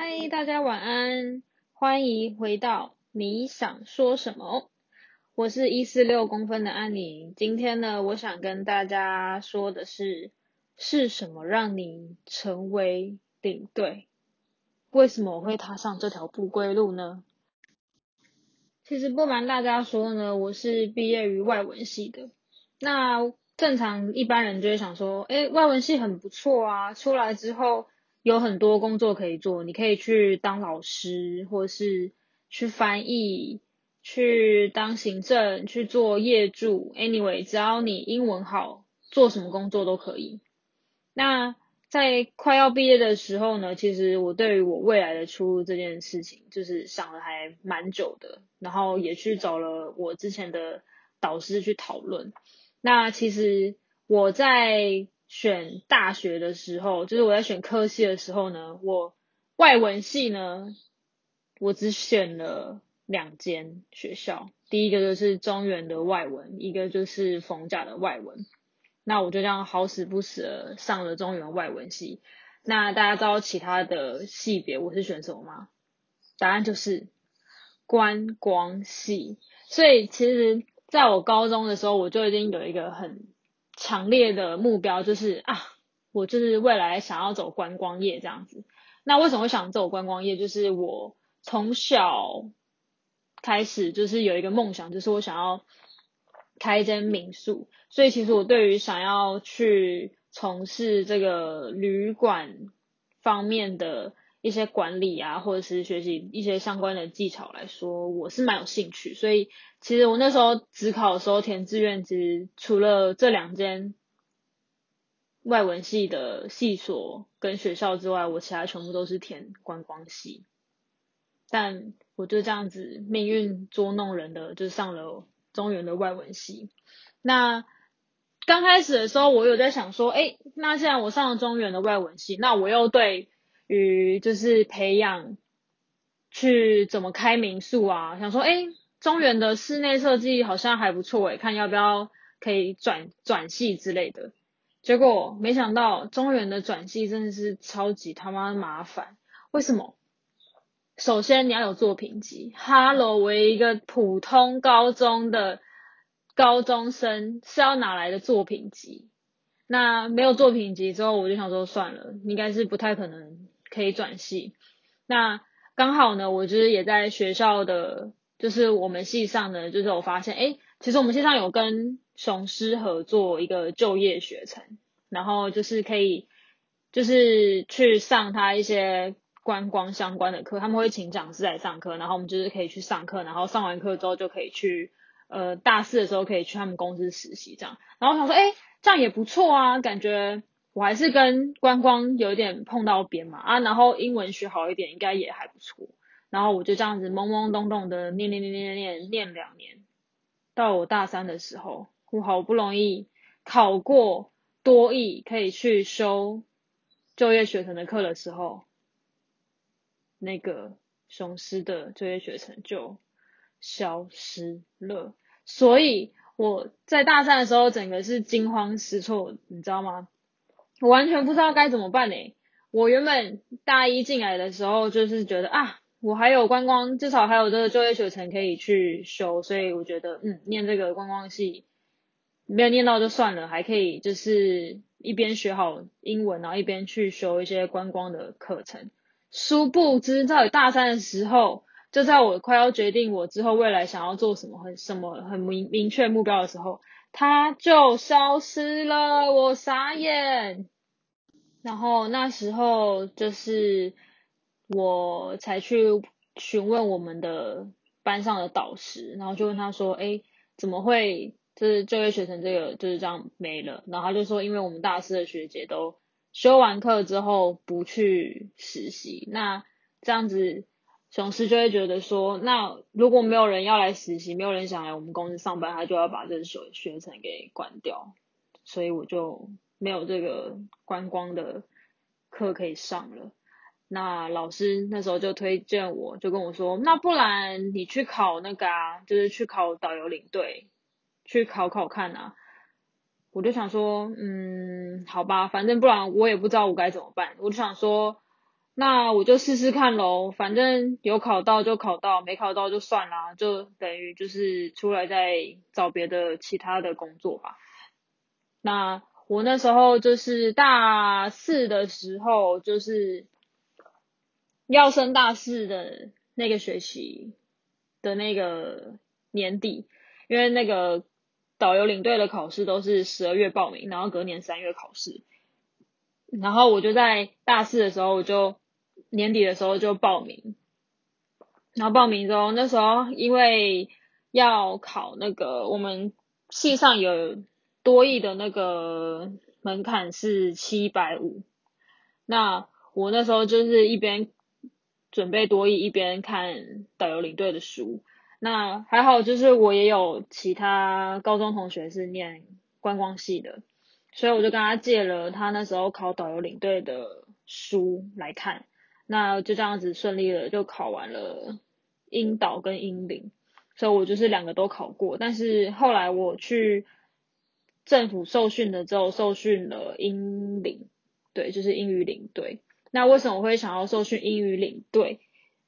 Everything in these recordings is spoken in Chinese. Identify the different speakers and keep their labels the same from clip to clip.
Speaker 1: 嗨，大家晚安，欢迎回到你想说什么？我是一四六公分的安妮。今天呢，我想跟大家说的是，是什么让你成为领队？为什么我会踏上这条不归路呢？其实不瞒大家说呢，我是毕业于外文系的。那正常一般人就会想说，哎，外文系很不错啊，出来之后。有很多工作可以做，你可以去当老师，或是去翻译，去当行政，去做业助。Anyway，只要你英文好，做什么工作都可以。那在快要毕业的时候呢，其实我对于我未来的出路这件事情，就是想了还蛮久的，然后也去找了我之前的导师去讨论。那其实我在。选大学的时候，就是我在选科系的时候呢，我外文系呢，我只选了两间学校，第一个就是中原的外文，一个就是逢甲的外文。那我就这样好死不死的上了中原外文系。那大家知道其他的系别我是选什么吗？答案就是观光系。所以其实在我高中的时候，我就已经有一个很。强烈的目标就是啊，我就是未来想要走观光业这样子。那为什么会想走观光业？就是我从小开始就是有一个梦想，就是我想要开一间民宿。所以其实我对于想要去从事这个旅馆方面的一些管理啊，或者是学习一些相关的技巧来说，我是蛮有兴趣。所以。其实我那时候只考的时候填志愿，其实除了这两间外文系的系所跟学校之外，我其他全部都是填观光系。但我就这样子命运捉弄人的，就上了中原的外文系。那刚开始的时候，我有在想说，哎，那既然我上了中原的外文系，那我又对于就是培养去怎么开民宿啊，想说，哎。中原的室内设计好像还不错诶，看要不要可以转转系之类的。结果没想到中原的转系真的是超级他妈麻烦。为什么？首先你要有作品集。Hello，我一个普通高中的高中生是要哪来的作品集？那没有作品集之后，我就想说算了，应该是不太可能可以转系。那刚好呢，我就是也在学校的。就是我们系上呢，就是我发现，哎，其实我们系上有跟雄狮合作一个就业学程，然后就是可以，就是去上他一些观光相关的课，他们会请讲师来上课，然后我们就是可以去上课，然后上完课之后就可以去，呃，大四的时候可以去他们公司实习这样，然后想说，哎，这样也不错啊，感觉我还是跟观光有点碰到边嘛，啊，然后英文学好一点，应该也还不错。然后我就这样子懵懵懂懂的念念念念念念两年，到我大三的时候，我好不容易考过多艺，可以去修就业学程的课的时候，那个雄狮的就业学程就消失了。所以我在大三的时候，整个是惊慌失措，你知道吗？我完全不知道该怎么办呢。我原本大一进来的时候，就是觉得啊。我还有观光，至少还有这个就业学程可以去修，所以我觉得，嗯，念这个观光系没有念到就算了，还可以就是一边学好英文，然后一边去修一些观光的课程。殊不知，在大三的时候，就在我快要决定我之后未来想要做什么很什么很明明确目标的时候，他就消失了，我傻眼。然后那时候就是。我才去询问我们的班上的导师，然后就问他说：“哎，怎么会就是就业学成这个就是这样没了？”然后他就说：“因为我们大四的学姐都修完课之后不去实习，那这样子雄狮就会觉得说，那如果没有人要来实习，没有人想来我们公司上班，他就要把这学学程给关掉，所以我就没有这个观光的课可以上了。”那老师那时候就推荐我，就跟我说，那不然你去考那个啊，就是去考导游领队，去考考看啊。我就想说，嗯，好吧，反正不然我也不知道我该怎么办。我就想说，那我就试试看喽，反正有考到就考到，没考到就算啦，就等于就是出来再找别的其他的工作吧。那我那时候就是大四的时候，就是要升大四的那个学期的那个年底，因为那个导游领队的考试都是十二月报名，然后隔年三月考试，然后我就在大四的时候我就。年底的时候就报名，然后报名之后，那时候因为要考那个我们系上有多亿的那个门槛是七百五，那我那时候就是一边准备多艺，一边看导游领队的书。那还好，就是我也有其他高中同学是念观光系的，所以我就跟他借了他那时候考导游领队的书来看。那就这样子顺利的就考完了英导跟英领，所以我就是两个都考过。但是后来我去政府受训了之后，受训了英领，对，就是英语领队。那为什么我会想要受训英语领队？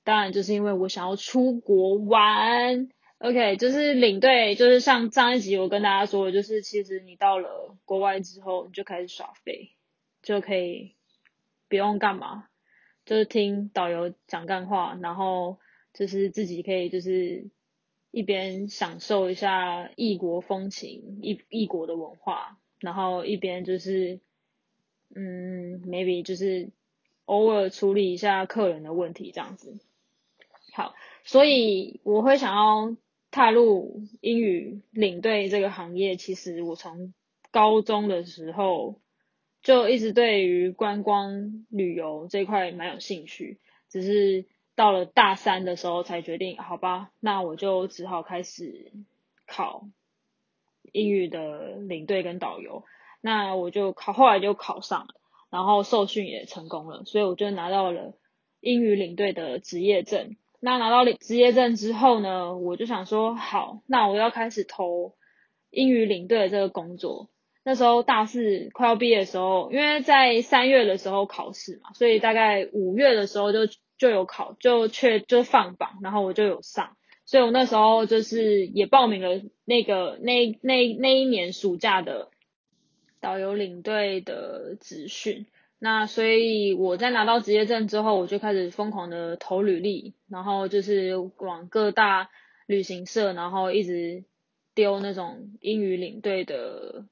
Speaker 1: 当然就是因为我想要出国玩。OK，就是领队，就是像上一集我跟大家说的，就是其实你到了国外之后，你就开始耍废，就可以不用干嘛。就是听导游讲干话，然后就是自己可以就是一边享受一下异国风情、异异国的文化，然后一边就是嗯，maybe 就是偶尔处理一下客人的问题这样子。好，所以我会想要踏入英语领队这个行业，其实我从高中的时候。就一直对于观光旅游这块蛮有兴趣，只是到了大三的时候才决定，好吧，那我就只好开始考英语的领队跟导游。那我就考，后来就考上了，然后受训也成功了，所以我就拿到了英语领队的职业证。那拿到职业证之后呢，我就想说，好，那我要开始投英语领队的这个工作。那时候大四快要毕业的时候，因为在三月的时候考试嘛，所以大概五月的时候就就有考，就确就放榜，然后我就有上，所以我那时候就是也报名了那个那那那一年暑假的导游领队的职训。那所以我在拿到职业证之后，我就开始疯狂的投履历，然后就是往各大旅行社，然后一直丢那种英语领队的。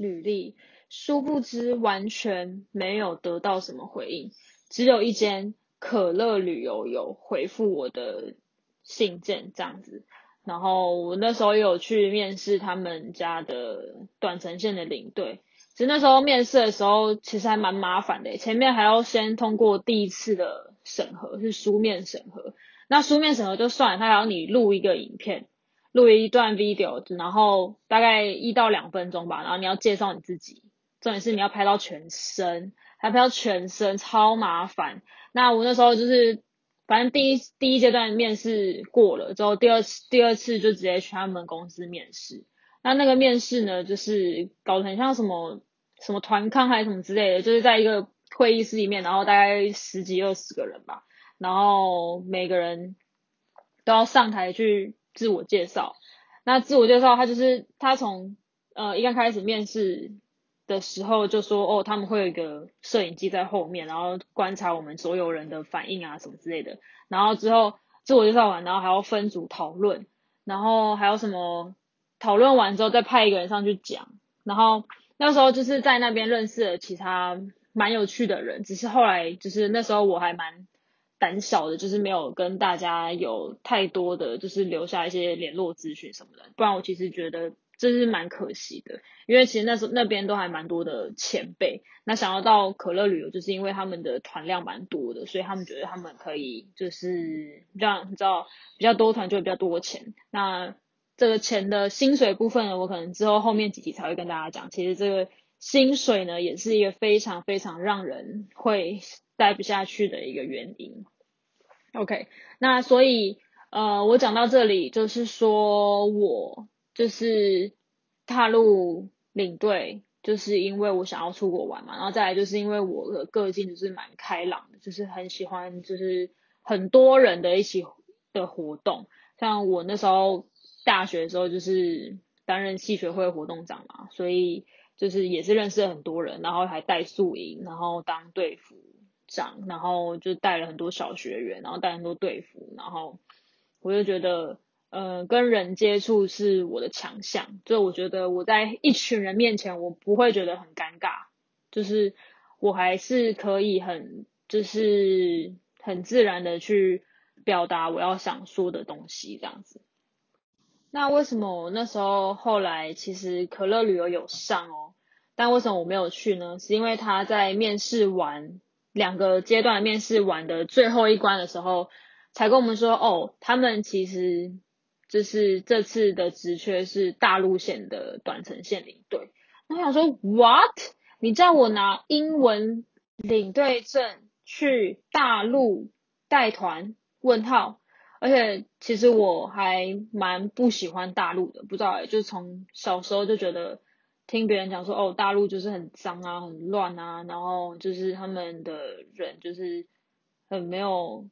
Speaker 1: 履历，殊不知完全没有得到什么回应，只有一间可乐旅游有回复我的信件这样子。然后我那时候有去面试他们家的短程线的领队，其实那时候面试的时候其实还蛮麻烦的，前面还要先通过第一次的审核，是书面审核。那书面审核就算，他还要你录一个影片。录一段 video，然后大概一到两分钟吧，然后你要介绍你自己，重点是你要拍到全身，还拍到全身，超麻烦。那我那时候就是，反正第一第一阶段面试过了之后，第二次第二次就直接去他们公司面试。那那个面试呢，就是搞得很像什么什么团康还是什么之类的，就是在一个会议室里面，然后大概十几二十个人吧，然后每个人都要上台去。自我介绍，那自我介绍他就是他从呃一刚开始面试的时候就说哦他们会有一个摄影机在后面，然后观察我们所有人的反应啊什么之类的，然后之后自我介绍完，然后还要分组讨论，然后还有什么讨论完之后再派一个人上去讲，然后那时候就是在那边认识了其他蛮有趣的人，只是后来就是那时候我还蛮。胆小的，就是没有跟大家有太多的就是留下一些联络资讯什么的，不然我其实觉得这是蛮可惜的，因为其实那时候那边都还蛮多的前辈，那想要到可乐旅游，就是因为他们的团量蛮多的，所以他们觉得他们可以就是让你知道比较多团就会比较多钱，那这个钱的薪水部分，我可能之后后面几集才会跟大家讲，其实这个薪水呢也是一个非常非常让人会。待不下去的一个原因。OK，那所以呃，我讲到这里就是说我就是踏入领队就是因为我想要出国玩嘛，然后再来就是因为我的个性就是蛮开朗的，就是很喜欢就是很多人的一起的活动，像我那时候大学的时候就是担任系学会活动长嘛，所以就是也是认识很多人，然后还带宿营，然后当队服长，然后就带了很多小学员，然后带很多队服，然后我就觉得。呃，跟人接触是我的强项，就我觉得我在一群人面前，我不会觉得很尴尬，就是我还是可以很，就是很自然的去表达我要想说的东西这样子。那为什么那时候后来其实可乐旅游有上哦，但为什么我没有去呢？是因为他在面试完两个阶段面试完的最后一关的时候，才跟我们说哦，他们其实。就是这次的职缺是大陆线的短程线领队，我想说，what？你叫我拿英文领队证去大陆带团？问号。而且其实我还蛮不喜欢大陆的，不知道哎，就从小时候就觉得听别人讲说，哦，大陆就是很脏啊，很乱啊，然后就是他们的人就是很没有。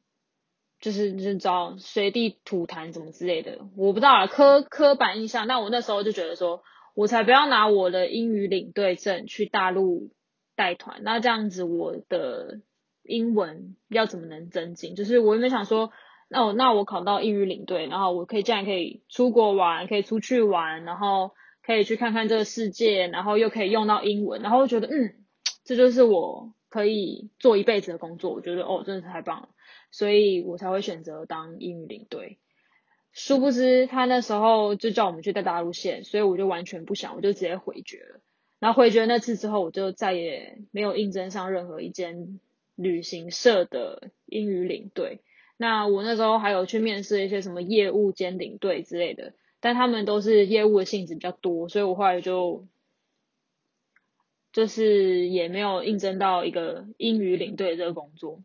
Speaker 1: 就是就是找随地吐痰什么之类的，我不知道啊，刻刻板印象。那我那时候就觉得说，我才不要拿我的英语领队证去大陆带团，那这样子我的英文要怎么能增进？就是我有没想说，那我那我考到英语领队，然后我可以这样可以出国玩，可以出去玩，然后可以去看看这个世界，然后又可以用到英文，然后我觉得嗯，这就是我可以做一辈子的工作。我觉得哦，真的是太棒了。所以我才会选择当英语领队，殊不知他那时候就叫我们去带大陆线，所以我就完全不想，我就直接回绝了。然后回绝那次之后，我就再也没有应征上任何一间旅行社的英语领队。那我那时候还有去面试一些什么业务兼领队之类的，但他们都是业务的性质比较多，所以我后来就就是也没有应征到一个英语领队这个工作。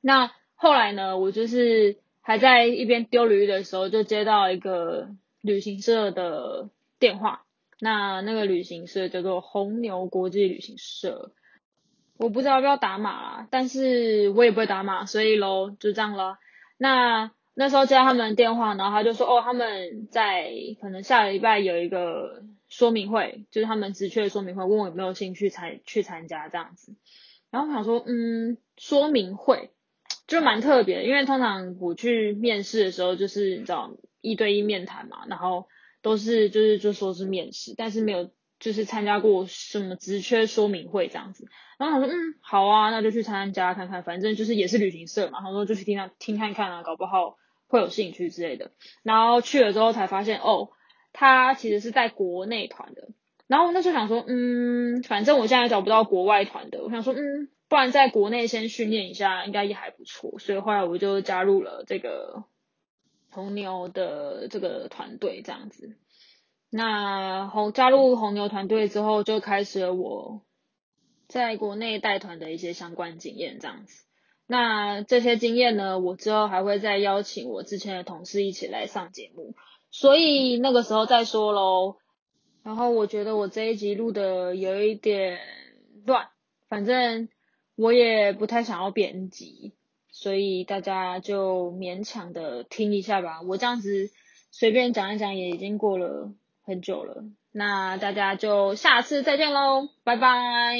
Speaker 1: 那后来呢，我就是还在一边丢履历的时候，就接到一个旅行社的电话。那那个旅行社叫做红牛国际旅行社，我不知道要不要打码啦，但是我也不会打码，所以喽就这样了。那那时候接到他们的电话，然后他就说，哦，他们在可能下礼拜有一个说明会，就是他们职缺的说明会，问我有没有兴趣参去参加这样子。然后我想说，嗯，说明会。就蛮特别，因为通常我去面试的时候，就是你知道一对一面谈嘛，然后都是就是就说是面试，但是没有就是参加过什么职缺说明会这样子。然后他说嗯好啊，那就去参加看看，反正就是也是旅行社嘛，他说就去听他听看看啊，搞不好会有兴趣之类的。然后去了之后才发现哦，他其实是在国内团的。然后那时候想说嗯，反正我现在找不到国外团的，我想说嗯。不然在国内先训练一下，应该也还不错。所以后来我就加入了这个红牛的这个团队，这样子。那红加入红牛团队之后，就开始了我在国内带团的一些相关经验，这样子。那这些经验呢，我之后还会再邀请我之前的同事一起来上节目，所以那个时候再说喽。然后我觉得我这一集录的有一点乱，反正。我也不太想要编辑，所以大家就勉强的听一下吧。我这样子随便讲一讲，也已经过了很久了。那大家就下次再见喽，拜拜。